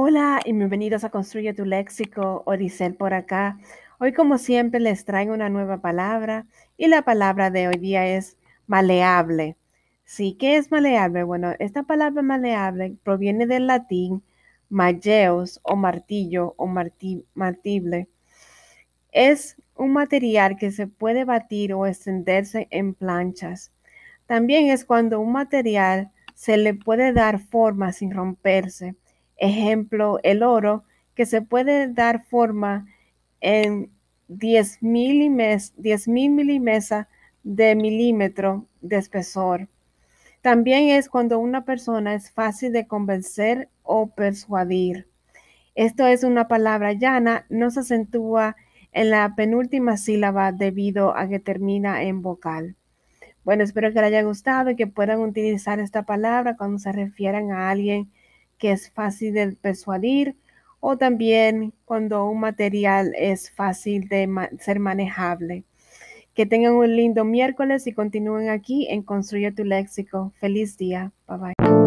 Hola y bienvenidos a Construye tu Léxico, Odisel por acá. Hoy como siempre les traigo una nueva palabra y la palabra de hoy día es maleable. Sí, ¿qué es maleable? Bueno, esta palabra maleable proviene del latín malleus o martillo o martible. Es un material que se puede batir o extenderse en planchas. También es cuando un material se le puede dar forma sin romperse Ejemplo, el oro, que se puede dar forma en 10 mil milímetros de milímetro de espesor. También es cuando una persona es fácil de convencer o persuadir. Esto es una palabra llana, no se acentúa en la penúltima sílaba debido a que termina en vocal. Bueno, espero que les haya gustado y que puedan utilizar esta palabra cuando se refieran a alguien que es fácil de persuadir o también cuando un material es fácil de ser manejable. Que tengan un lindo miércoles y continúen aquí en Construye tu Léxico. Feliz día. Bye bye.